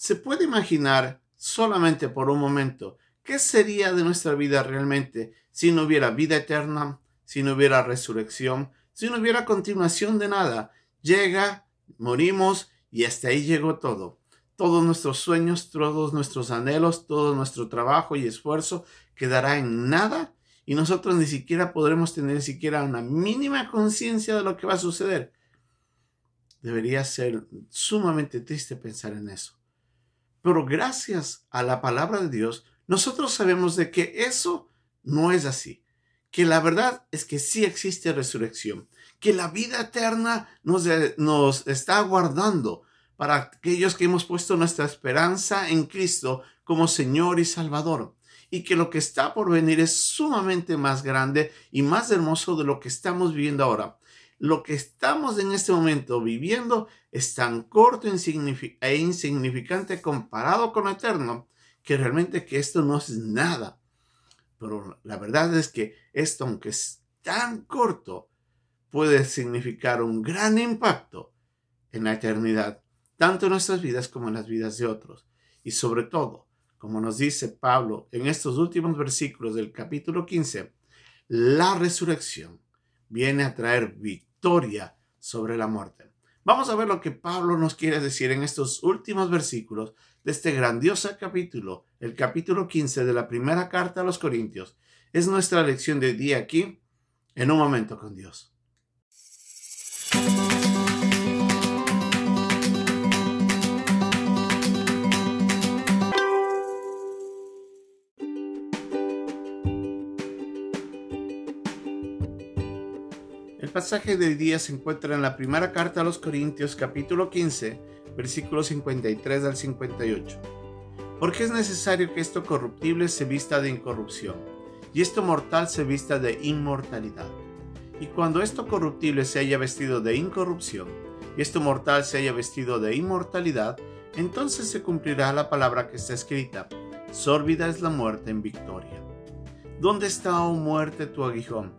¿Se puede imaginar solamente por un momento qué sería de nuestra vida realmente si no hubiera vida eterna, si no hubiera resurrección, si no hubiera continuación de nada? Llega, morimos y hasta ahí llegó todo. Todos nuestros sueños, todos nuestros anhelos, todo nuestro trabajo y esfuerzo quedará en nada y nosotros ni siquiera podremos tener siquiera una mínima conciencia de lo que va a suceder. Debería ser sumamente triste pensar en eso. Pero gracias a la palabra de Dios, nosotros sabemos de que eso no es así. Que la verdad es que sí existe resurrección. Que la vida eterna nos, nos está guardando para aquellos que hemos puesto nuestra esperanza en Cristo como Señor y Salvador. Y que lo que está por venir es sumamente más grande y más hermoso de lo que estamos viviendo ahora lo que estamos en este momento viviendo es tan corto e insignificante comparado con lo eterno que realmente que esto no es nada. Pero la verdad es que esto, aunque es tan corto, puede significar un gran impacto en la eternidad, tanto en nuestras vidas como en las vidas de otros. Y sobre todo, como nos dice Pablo en estos últimos versículos del capítulo 15, la resurrección viene a traer victoria sobre la muerte. Vamos a ver lo que Pablo nos quiere decir en estos últimos versículos de este grandioso capítulo, el capítulo 15 de la primera carta a los Corintios. Es nuestra lección de día aquí, en un momento con Dios. El pasaje de día se encuentra en la primera carta a los Corintios capítulo 15, versículos 53 al 58. Porque es necesario que esto corruptible se vista de incorrupción, y esto mortal se vista de inmortalidad. Y cuando esto corruptible se haya vestido de incorrupción, y esto mortal se haya vestido de inmortalidad, entonces se cumplirá la palabra que está escrita, sórbida es la muerte en victoria. ¿Dónde está, oh muerte, tu aguijón?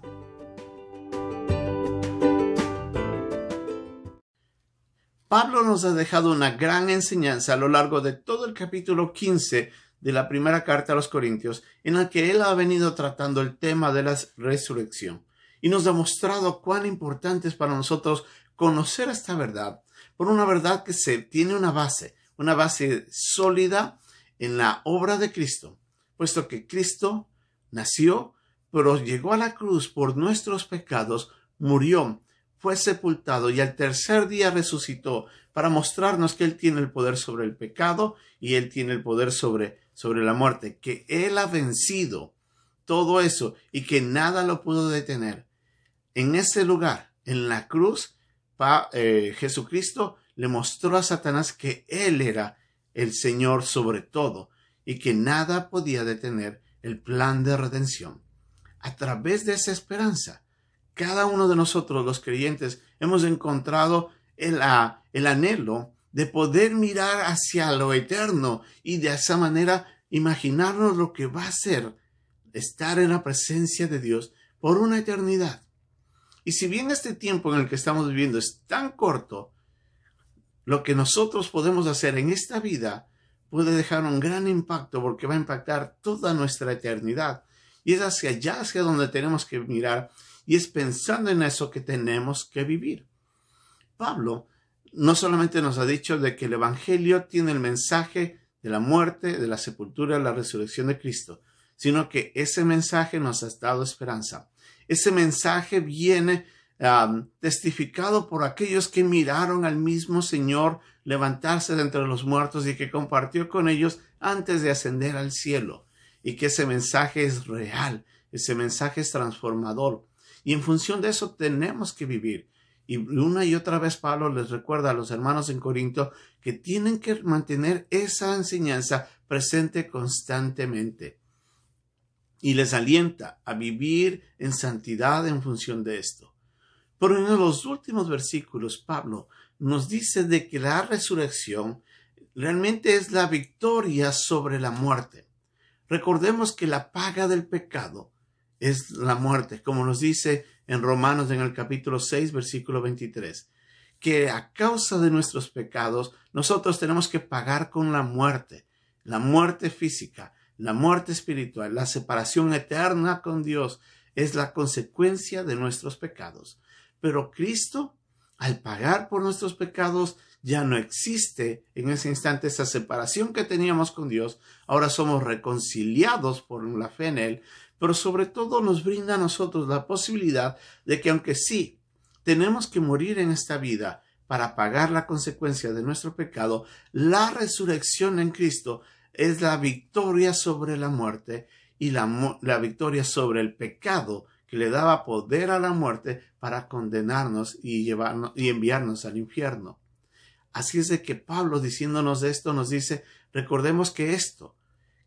Pablo nos ha dejado una gran enseñanza a lo largo de todo el capítulo 15 de la primera carta a los Corintios, en la que él ha venido tratando el tema de la resurrección y nos ha mostrado cuán importante es para nosotros conocer esta verdad, por una verdad que se tiene una base, una base sólida en la obra de Cristo, puesto que Cristo nació, pero llegó a la cruz por nuestros pecados, murió fue sepultado y al tercer día resucitó para mostrarnos que Él tiene el poder sobre el pecado y Él tiene el poder sobre, sobre la muerte, que Él ha vencido todo eso y que nada lo pudo detener. En ese lugar, en la cruz, eh, Jesucristo le mostró a Satanás que Él era el Señor sobre todo y que nada podía detener el plan de redención. A través de esa esperanza, cada uno de nosotros, los creyentes, hemos encontrado el, el anhelo de poder mirar hacia lo eterno y de esa manera imaginarnos lo que va a ser estar en la presencia de Dios por una eternidad. Y si bien este tiempo en el que estamos viviendo es tan corto, lo que nosotros podemos hacer en esta vida puede dejar un gran impacto porque va a impactar toda nuestra eternidad. Y es hacia allá, hacia donde tenemos que mirar y es pensando en eso que tenemos que vivir. Pablo no solamente nos ha dicho de que el Evangelio tiene el mensaje de la muerte, de la sepultura, de la resurrección de Cristo, sino que ese mensaje nos ha dado esperanza. Ese mensaje viene testificado por aquellos que miraron al mismo Señor levantarse de entre los muertos y que compartió con ellos antes de ascender al cielo. Y que ese mensaje es real, ese mensaje es transformador, y en función de eso tenemos que vivir. Y una y otra vez Pablo les recuerda a los hermanos en Corinto que tienen que mantener esa enseñanza presente constantemente. y les alienta a vivir en santidad en función de esto. Pero en los últimos versículos, Pablo nos dice de que la resurrección realmente es la victoria sobre la muerte. Recordemos que la paga del pecado es la muerte, como nos dice en Romanos en el capítulo 6, versículo 23, que a causa de nuestros pecados nosotros tenemos que pagar con la muerte, la muerte física, la muerte espiritual, la separación eterna con Dios es la consecuencia de nuestros pecados. Pero Cristo, al pagar por nuestros pecados, ya no existe en ese instante esa separación que teníamos con Dios. Ahora somos reconciliados por la fe en Él, pero sobre todo nos brinda a nosotros la posibilidad de que aunque sí tenemos que morir en esta vida para pagar la consecuencia de nuestro pecado, la resurrección en Cristo es la victoria sobre la muerte y la, la victoria sobre el pecado que le daba poder a la muerte para condenarnos y llevarnos y enviarnos al infierno. Así es de que Pablo diciéndonos esto nos dice, recordemos que esto,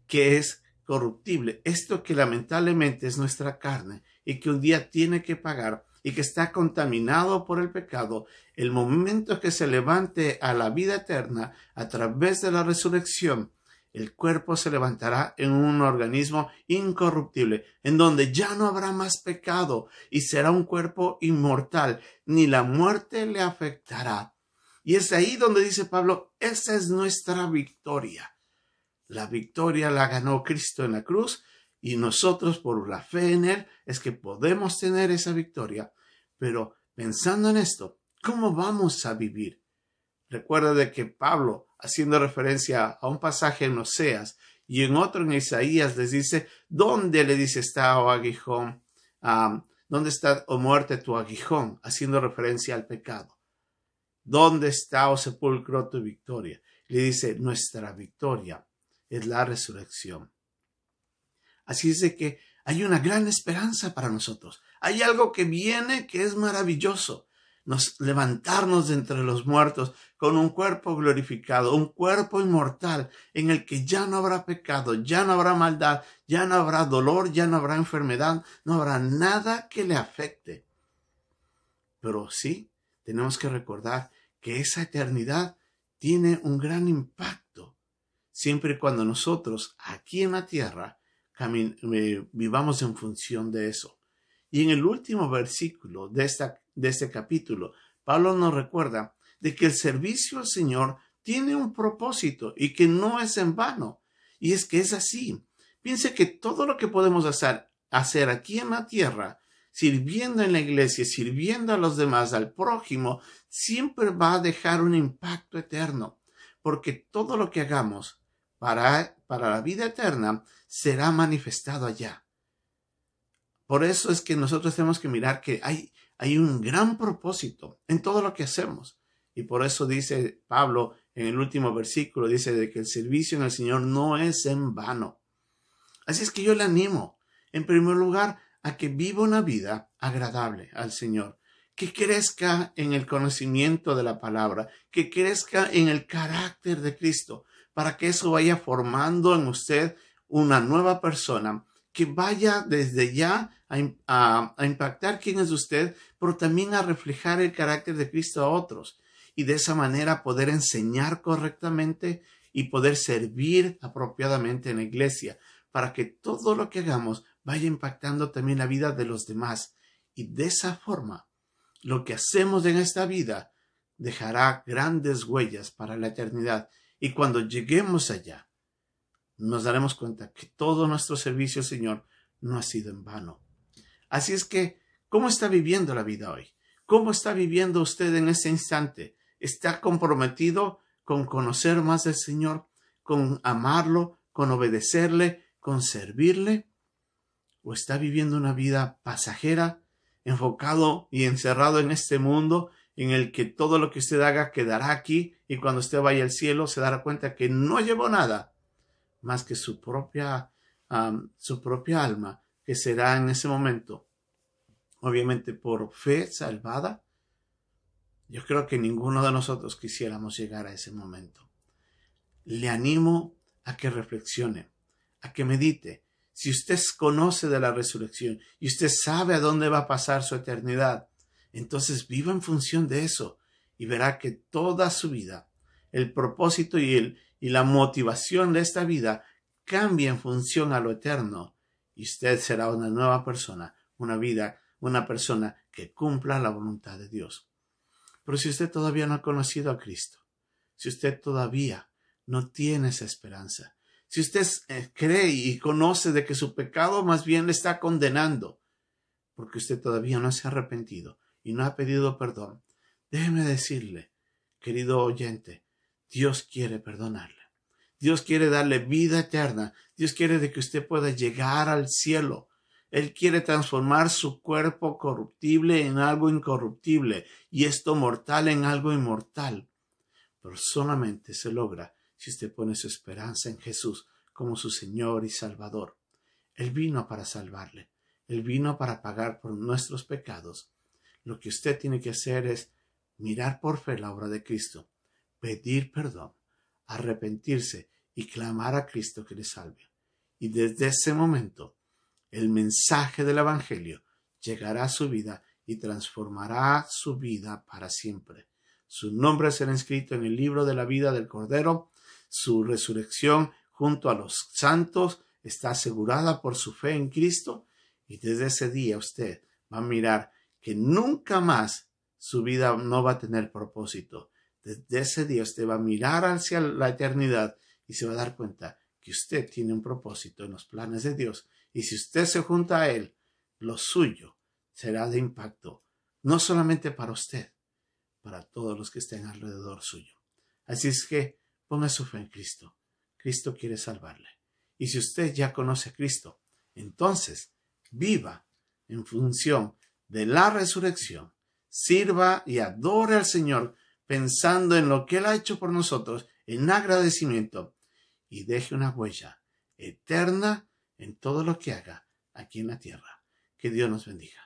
que es corruptible, esto que lamentablemente es nuestra carne y que un día tiene que pagar y que está contaminado por el pecado, el momento que se levante a la vida eterna a través de la resurrección, el cuerpo se levantará en un organismo incorruptible, en donde ya no habrá más pecado y será un cuerpo inmortal, ni la muerte le afectará. Y es ahí donde dice Pablo, esa es nuestra victoria. La victoria la ganó Cristo en la cruz y nosotros por la fe en Él es que podemos tener esa victoria. Pero pensando en esto, ¿cómo vamos a vivir? Recuerda de que Pablo, haciendo referencia a un pasaje en Oseas y en otro en Isaías, les dice, ¿dónde le dice está, oh aguijón? ¿Dónde está, oh muerte, tu aguijón? Haciendo referencia al pecado. ¿Dónde está, oh sepulcro, tu victoria? Le dice, nuestra victoria es la resurrección. Así es de que hay una gran esperanza para nosotros. Hay algo que viene que es maravilloso. Nos levantarnos de entre los muertos con un cuerpo glorificado, un cuerpo inmortal en el que ya no habrá pecado, ya no habrá maldad, ya no habrá dolor, ya no habrá enfermedad, no habrá nada que le afecte. Pero sí, tenemos que recordar que esa eternidad tiene un gran impacto siempre cuando nosotros aquí en la tierra eh, vivamos en función de eso. Y en el último versículo de, de este capítulo, Pablo nos recuerda de que el servicio al Señor tiene un propósito y que no es en vano. Y es que es así. Piense que todo lo que podemos hacer, hacer aquí en la tierra, sirviendo en la iglesia, sirviendo a los demás, al prójimo, siempre va a dejar un impacto eterno. Porque todo lo que hagamos para, para la vida eterna será manifestado allá. Por eso es que nosotros tenemos que mirar que hay, hay un gran propósito en todo lo que hacemos. Y por eso dice Pablo en el último versículo, dice de que el servicio en el Señor no es en vano. Así es que yo le animo, en primer lugar, a que viva una vida agradable al Señor, que crezca en el conocimiento de la palabra, que crezca en el carácter de Cristo, para que eso vaya formando en usted una nueva persona que vaya desde ya a, impactar quién es usted, pero también a reflejar el carácter de Cristo a otros y de esa manera poder enseñar correctamente y poder servir apropiadamente en la iglesia para que todo lo que hagamos vaya impactando también la vida de los demás. Y de esa forma lo que hacemos en esta vida dejará grandes huellas para la eternidad y cuando lleguemos allá, nos daremos cuenta que todo nuestro servicio Señor no ha sido en vano. Así es que, ¿cómo está viviendo la vida hoy? ¿Cómo está viviendo usted en ese instante? ¿Está comprometido con conocer más del Señor, con amarlo, con obedecerle, con servirle? ¿O está viviendo una vida pasajera, enfocado y encerrado en este mundo en el que todo lo que usted haga quedará aquí y cuando usted vaya al cielo se dará cuenta que no llevó nada más que su propia, su propia alma, que será en ese momento, obviamente por fe salvada. Yo creo que ninguno de nosotros quisiéramos llegar a ese momento. Le animo a que reflexione, a que medite si usted conoce de la resurrección y usted sabe a dónde va a pasar su eternidad, entonces viva en función de eso y verá que toda su vida, el propósito y, el, y la motivación de esta vida cambia en función a lo eterno y usted será una nueva persona, una vida, una persona que cumpla la voluntad de Dios. Pero si usted todavía no ha conocido a Cristo, si usted todavía no tiene esa esperanza, si usted eh, cree y conoce de que su pecado más bien le está condenando, porque usted todavía no se ha arrepentido y no ha pedido perdón, déjeme decirle, querido oyente, Dios quiere perdonarle. Dios quiere darle vida eterna. Dios quiere de que usted pueda llegar al cielo. Él quiere transformar su cuerpo corruptible en algo incorruptible y esto mortal en algo inmortal. Pero solamente se logra si usted pone su esperanza en Jesús como su Señor y Salvador. Él vino para salvarle. Él vino para pagar por nuestros pecados. Lo que usted tiene que hacer es mirar por fe la obra de Cristo, pedir perdón, arrepentirse y clamar a Cristo que le salve. Y desde ese momento, el mensaje del Evangelio llegará a su vida y transformará su vida para siempre. Su nombre será inscrito en el libro de la vida del Cordero su resurrección junto a los santos está asegurada por su fe en Cristo y desde ese día usted va a mirar que nunca más su vida no va a tener propósito. Desde ese día usted va a mirar hacia la eternidad y se va a dar cuenta que usted tiene un propósito en los planes de Dios y si usted se junta a Él, lo suyo será de impacto, no solamente para usted, para todos los que estén alrededor suyo. Así es que Ponga su fe en Cristo. Cristo quiere salvarle. Y si usted ya conoce a Cristo, entonces viva en función de la resurrección. Sirva y adore al Señor pensando en lo que Él ha hecho por nosotros en agradecimiento y deje una huella eterna en todo lo que haga aquí en la tierra. Que Dios nos bendiga.